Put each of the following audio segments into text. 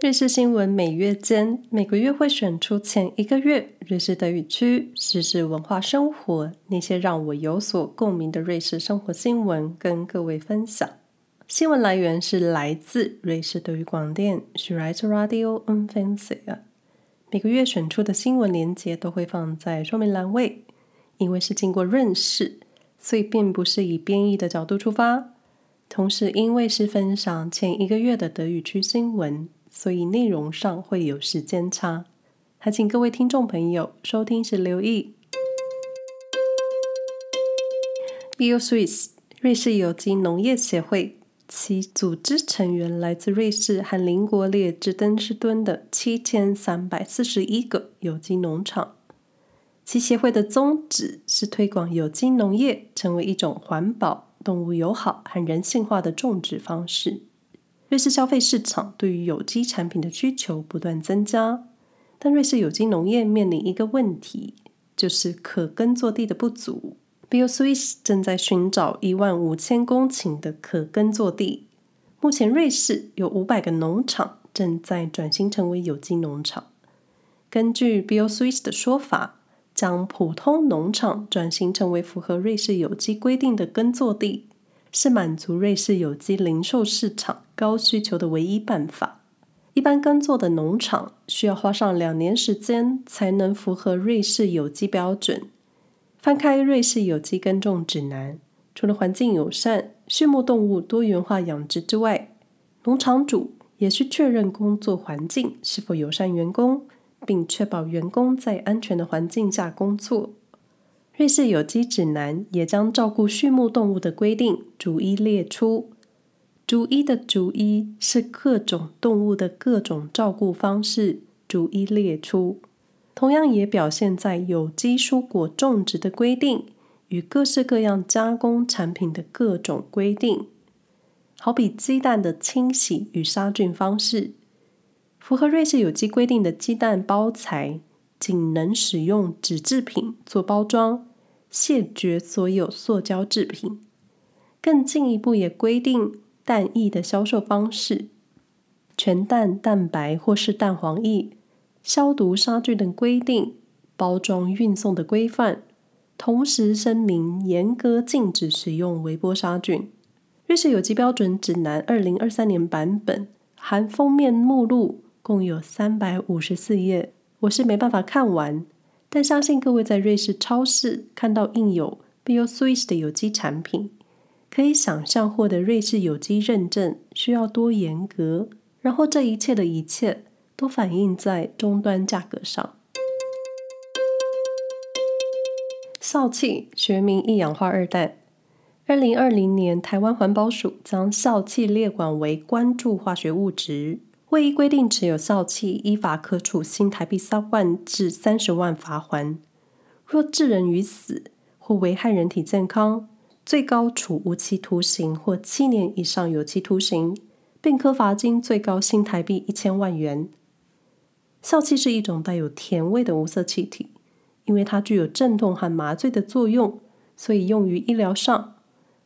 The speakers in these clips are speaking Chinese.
瑞士新闻每月间，每个月会选出前一个月瑞士德语区时事文化生活那些让我有所共鸣的瑞士生活新闻，跟各位分享。新闻来源是来自瑞士德语广电 Schweizer Radio u n f e n s i e。每个月选出的新闻连接都会放在说明栏位，因为是经过润饰，所以并不是以编译的角度出发。同时，因为是分享前一个月的德语区新闻。所以内容上会有时间差，还请各位听众朋友收听时留意。BioSwiss 瑞士有机农业协会，其组织成员来自瑞士和邻国列支敦士敦的七千三百四十一个有机农场。其协会的宗旨是推广有机农业，成为一种环保、动物友好和人性化的种植方式。瑞士消费市场对于有机产品的需求不断增加，但瑞士有机农业面临一个问题，就是可耕作地的不足。BioSwiss 正在寻找一万五千公顷的可耕作地。目前，瑞士有五百个农场正在转型成为有机农场。根据 BioSwiss 的说法，将普通农场转型成为符合瑞士有机规定的耕作地。是满足瑞士有机零售市场高需求的唯一办法。一般耕作的农场需要花上两年时间才能符合瑞士有机标准。翻开瑞士有机耕种指南，除了环境友善、畜牧动物多元化养殖之外，农场主也需确认工作环境是否友善员工，并确保员工在安全的环境下工作。瑞士有机指南也将照顾畜牧动物的规定逐一列出。逐一的逐一是各种动物的各种照顾方式逐一列出，同样也表现在有机蔬果种植的规定与各式各样加工产品的各种规定。好比鸡蛋的清洗与杀菌方式，符合瑞士有机规定的鸡蛋包材仅能使用纸制品做包装。谢绝所有塑胶制品。更进一步也规定蛋液的销售方式：全蛋、蛋白或是蛋黄液、消毒杀菌的规定、包装运送的规范。同时声明严格禁止使用微波杀菌。瑞士有机标准指南二零二三年版本含封面目录，共有三百五十四页，我是没办法看完。但相信各位在瑞士超市看到印有 BioSwiss 的有机产品，可以想象获得瑞士有机认证需要多严格。然后这一切的一切都反映在终端价格上。笑气学名一氧化二氮，二零二零年台湾环保署将笑气列管为关注化学物质。会议规定持有笑气，依法可处新台币三万至三十万罚锾；若致人于死或危害人体健康，最高处无期徒刑或七年以上有期徒刑，并科罚金最高新台币一千万元。笑气是一种带有甜味的无色气体，因为它具有镇痛和麻醉的作用，所以用于医疗上，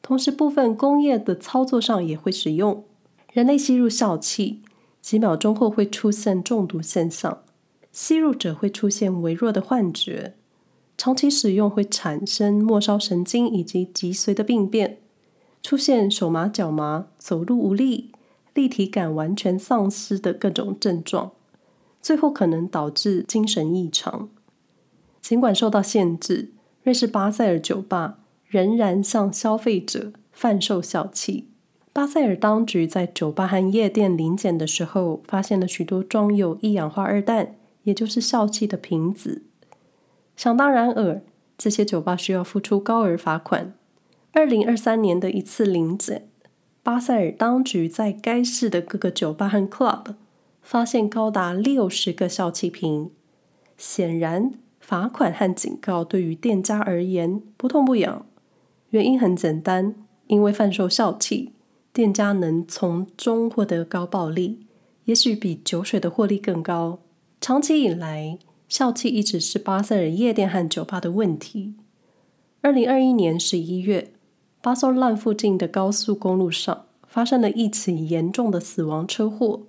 同时部分工业的操作上也会使用。人类吸入笑气。几秒钟后会出现中毒现象，吸入者会出现微弱的幻觉，长期使用会产生末梢神经以及脊髓的病变，出现手麻、脚麻、走路无力、立体感完全丧失的各种症状，最后可能导致精神异常。尽管受到限制，瑞士巴塞尔酒吧仍然向消费者贩售笑气。巴塞尔当局在酒吧和夜店临检的时候，发现了许多装有一氧化二氮，也就是笑气的瓶子。想当然尔，这些酒吧需要付出高额罚款。二零二三年的一次临检，巴塞尔当局在该市的各个酒吧和 club 发现高达六十个笑气瓶。显然，罚款和警告对于店家而言不痛不痒。原因很简单，因为贩售笑气。店家能从中获得高暴利，也许比酒水的获利更高。长期以来，笑气一直是巴塞尔夜店和酒吧的问题。二零二一年十一月，巴塞兰附近的高速公路上发生了一起严重的死亡车祸。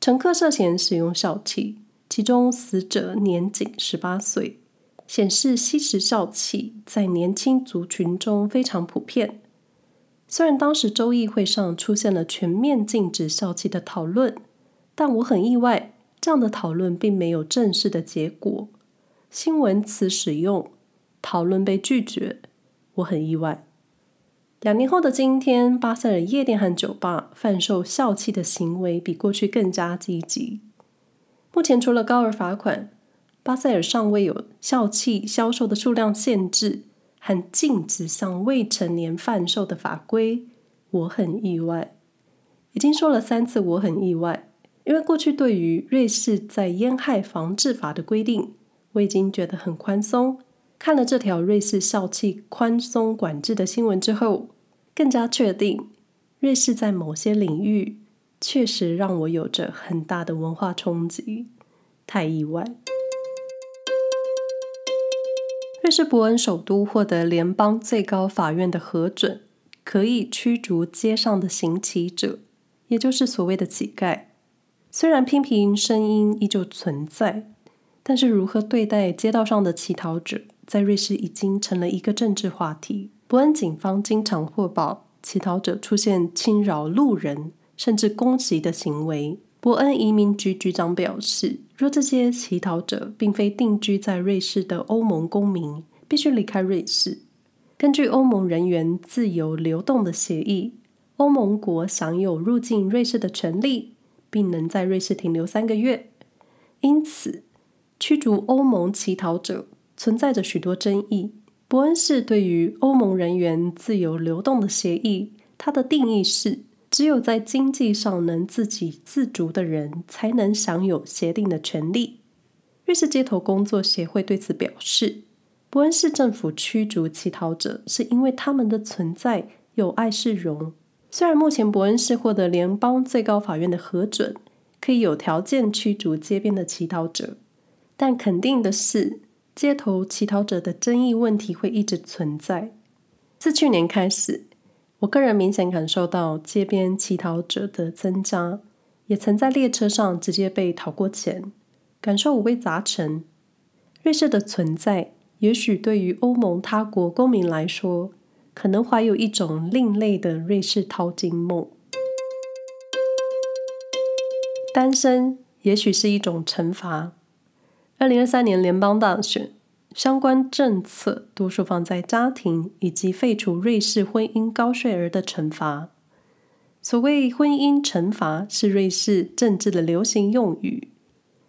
乘客涉嫌使用笑气，其中死者年仅十八岁，显示吸食笑气在年轻族群中非常普遍。虽然当时州议会上出现了全面禁止笑气的讨论，但我很意外，这样的讨论并没有正式的结果。新闻词使用，讨论被拒绝，我很意外。两年后的今天，巴塞尔夜店和酒吧贩售笑气的行为比过去更加积极。目前除了高额罚款，巴塞尔尚未有笑气销售的数量限制和禁止向未成年贩售的法规。我很意外，已经说了三次我很意外，因为过去对于瑞士在烟害防治法的规定，我已经觉得很宽松。看了这条瑞士笑气宽松管制的新闻之后，更加确定瑞士在某些领域确实让我有着很大的文化冲击，太意外。瑞士伯恩首都获得联邦最高法院的核准，可以驱逐街上的行乞者，也就是所谓的乞丐。虽然批评声音依旧存在，但是如何对待街道上的乞讨者？在瑞士已经成了一个政治话题。伯恩警方经常获报乞讨者出现侵扰路人甚至攻击的行为。伯恩移民局局长表示，若这些乞讨者并非定居在瑞士的欧盟公民，必须离开瑞士。根据欧盟人员自由流动的协议，欧盟国享有入境瑞士的权利，并能在瑞士停留三个月。因此，驱逐欧盟乞讨者。存在着许多争议。伯恩市对于欧盟人员自由流动的协议，它的定义是：只有在经济上能自给自足的人，才能享有协定的权利。瑞士街头工作协会对此表示，伯恩市政府驱逐乞讨者，是因为他们的存在有碍市容。虽然目前伯恩市获得联邦最高法院的核准，可以有条件驱逐街边的乞讨者，但肯定的是。街头乞讨者的争议问题会一直存在。自去年开始，我个人明显感受到街边乞讨者的增加，也曾在列车上直接被讨过钱，感受五味杂陈。瑞士的存在，也许对于欧盟他国公民来说，可能怀有一种另类的瑞士淘金梦。单身也许是一种惩罚。二零二三年联邦大选相关政策多数放在家庭以及废除瑞士婚姻高税额的惩罚。所谓婚姻惩罚是瑞士政治的流行用语，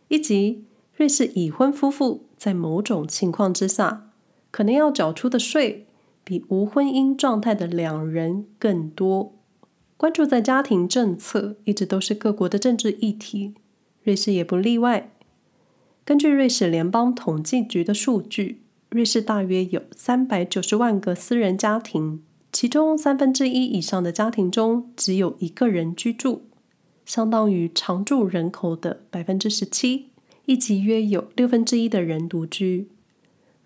以及瑞士已婚夫妇在某种情况之下可能要缴出的税比无婚姻状态的两人更多。关注在家庭政策一直都是各国的政治议题，瑞士也不例外。根据瑞士联邦统计局的数据，瑞士大约有三百九十万个私人家庭，其中三分之一以上的家庭中只有一个人居住，相当于常住人口的百分之十七，以及约有六分之一的人独居。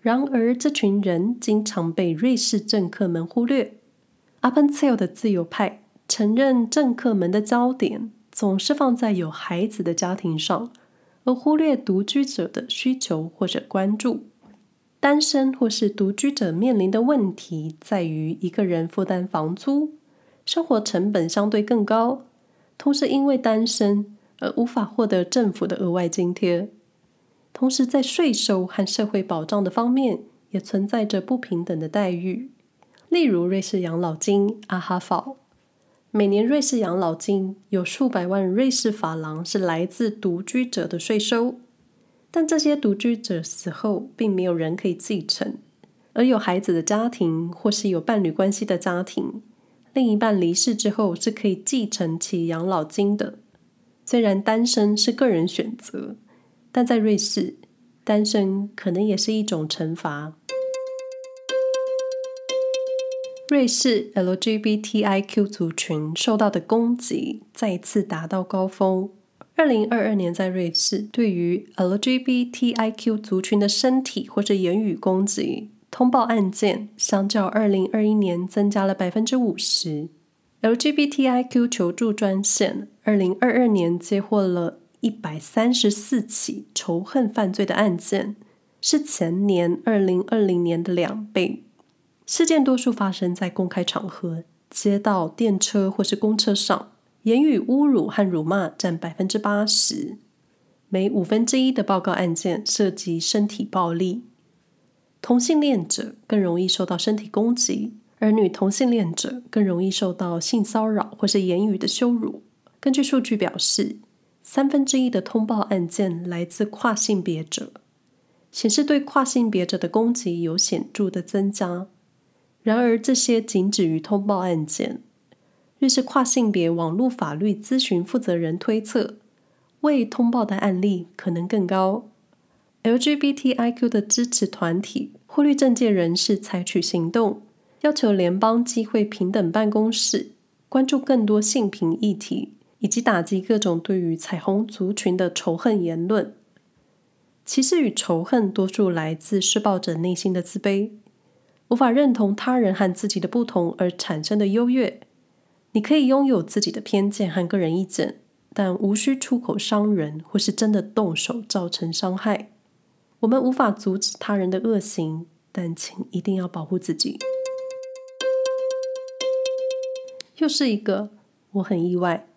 然而，这群人经常被瑞士政客们忽略。Appenzell 的自由派承认，政客们的焦点总是放在有孩子的家庭上。而忽略独居者的需求或者关注，单身或是独居者面临的问题在于一个人负担房租，生活成本相对更高，同时因为单身而无法获得政府的额外津贴，同时在税收和社会保障的方面也存在着不平等的待遇，例如瑞士养老金阿哈法。每年瑞士养老金有数百万瑞士法郎是来自独居者的税收，但这些独居者死后并没有人可以继承，而有孩子的家庭或是有伴侣关系的家庭，另一半离世之后是可以继承其养老金的。虽然单身是个人选择，但在瑞士，单身可能也是一种惩罚。瑞士 LGBTIQ 族群受到的攻击再次达到高峰。二零二二年，在瑞士，对于 LGBTIQ 族群的身体或者言语攻击通报案件，相较二零二一年增加了百分之五十。LGBTIQ 求助专线，二零二二年接获了一百三十四起仇恨犯罪的案件，是前年二零二零年的两倍。事件多数发生在公开场合，街道、电车或是公车上，言语侮辱和辱骂占百分之八十。每五分之一的报告案件涉及身体暴力。同性恋者更容易受到身体攻击。而女同性恋者更容易受到性骚扰或是言语的羞辱。根据数据表示，三分之一的通报案件来自跨性别者，显示对跨性别者的攻击有显著的增加。然而，这些仅止于通报案件。瑞士跨性别网络法律咨询负责人推测，未通报的案例可能更高。LGBTIQ 的支持团体呼吁政界人士采取行动。要求联邦机会平等办公室关注更多性平议题，以及打击各种对于彩虹族群的仇恨言论。歧视与仇恨多数来自施暴者内心的自卑，无法认同他人和自己的不同而产生的优越。你可以拥有自己的偏见和个人意见，但无需出口伤人或是真的动手造成伤害。我们无法阻止他人的恶行，但请一定要保护自己。又是一个，我很意外，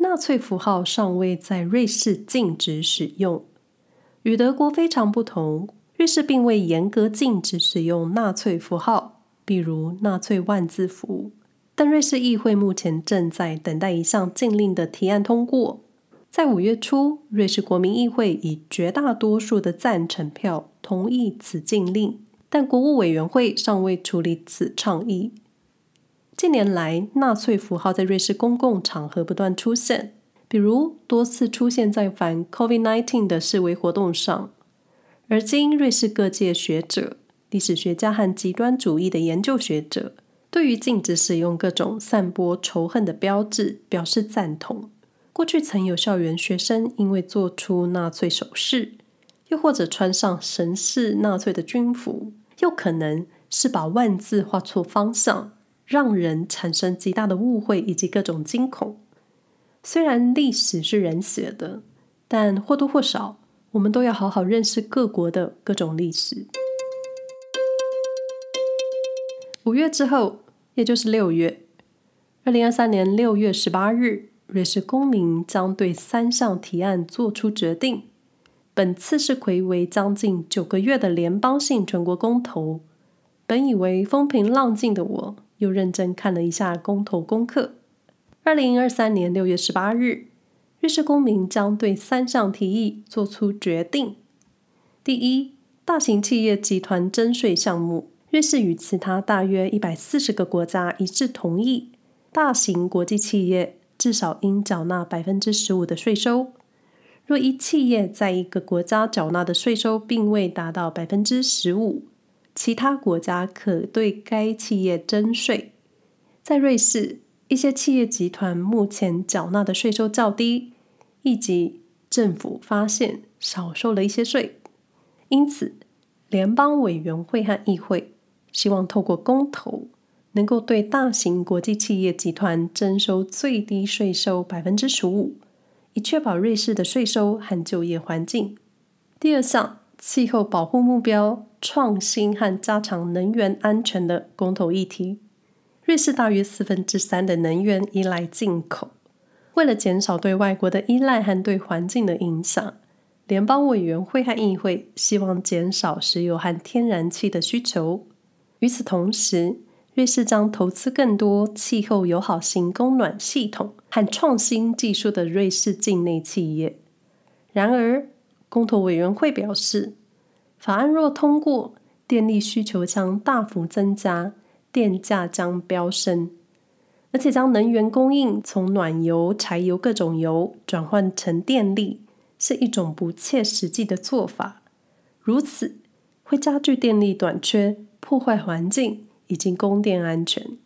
纳粹符号尚未在瑞士禁止使用。与德国非常不同，瑞士并未严格禁止使用纳粹符号，比如纳粹万字符。但瑞士议会目前正在等待一项禁令的提案通过。在五月初，瑞士国民议会以绝大多数的赞成票同意此禁令，但国务委员会尚未处理此倡议。近年来，纳粹符号在瑞士公共场合不断出现，比如多次出现在反 COVID-19 的示威活动上。而今，瑞士各界学者、历史学家和极端主义的研究学者，对于禁止使用各种散播仇恨的标志表示赞同。过去曾有校园学生因为做出纳粹手势，又或者穿上神似纳粹的军服，又可能是把万字画错方向。让人产生极大的误会以及各种惊恐。虽然历史是人写的，但或多或少，我们都要好好认识各国的各种历史。五月之后，也就是六月，二零二三年六月十八日，瑞士公民将对三项提案做出决定。本次是睽违将近九个月的联邦性全国公投。本以为风平浪静的我，又认真看了一下公投功课。二零二三年六月十八日，瑞士公民将对三项提议做出决定。第一，大型企业集团征税项目，瑞士与其他大约一百四十个国家一致同意，大型国际企业至少应缴纳百分之十五的税收。若一企业在一个国家缴纳的税收并未达到百分之十五，其他国家可对该企业征税。在瑞士，一些企业集团目前缴纳的税收较低，以及政府发现少收了一些税，因此联邦委员会和议会希望透过公投，能够对大型国际企业集团征收最低税收百分之十五，以确保瑞士的税收和就业环境。第二项，气候保护目标。创新和加强能源安全的公投议题。瑞士大约四分之三的能源依赖进口，为了减少对外国的依赖和对环境的影响，联邦委员会和议会希望减少石油和天然气的需求。与此同时，瑞士将投资更多气候友好型供暖系统和创新技术的瑞士境内企业。然而，公投委员会表示，法案若通过，电力需求将大幅增加，电价将飙升，而且将能源供应从暖油、柴油各种油转换成电力，是一种不切实际的做法。如此会加剧电力短缺，破坏环境以及供电安全。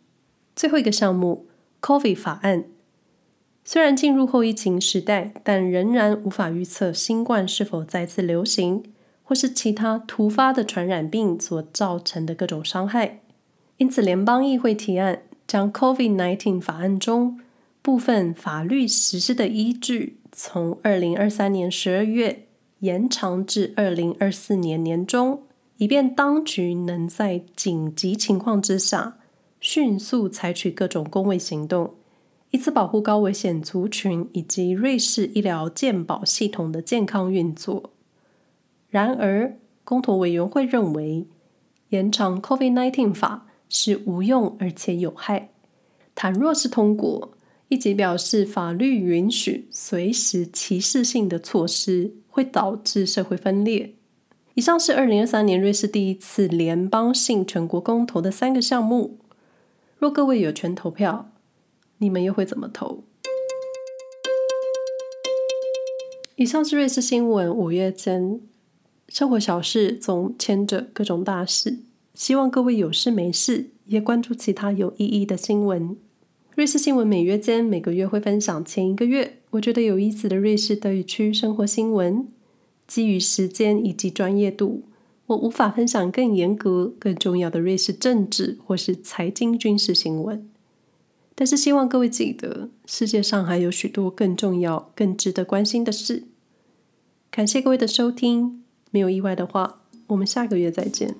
最后一个项目，COVID 法案，虽然进入后疫情时代，但仍然无法预测新冠是否再次流行。或是其他突发的传染病所造成的各种伤害，因此联邦议会提案将 COVID-19 法案中部分法律实施的依据，从二零二三年十二月延长至二零二四年年中，以便当局能在紧急情况之下迅速采取各种公卫行动，以此保护高危险族群以及瑞士医疗健保系统的健康运作。然而，公投委员会认为，延长 COVID-19 法是无用而且有害。倘若是通过，一级表示法律允许随时歧视性的措施，会导致社会分裂。以上是二零二三年瑞士第一次联邦性全国公投的三个项目。若各位有权投票，你们又会怎么投？以上是瑞士新闻五月间。生活小事总牵着各种大事，希望各位有事没事也关注其他有意义的新闻。瑞士新闻每月间每个月会分享前一个月我觉得有意思的瑞士德语区生活新闻。基于时间以及专业度，我无法分享更严格、更重要的瑞士政治或是财经军事新闻。但是希望各位记得，世界上还有许多更重要、更值得关心的事。感谢各位的收听。没有意外的话，我们下个月再见。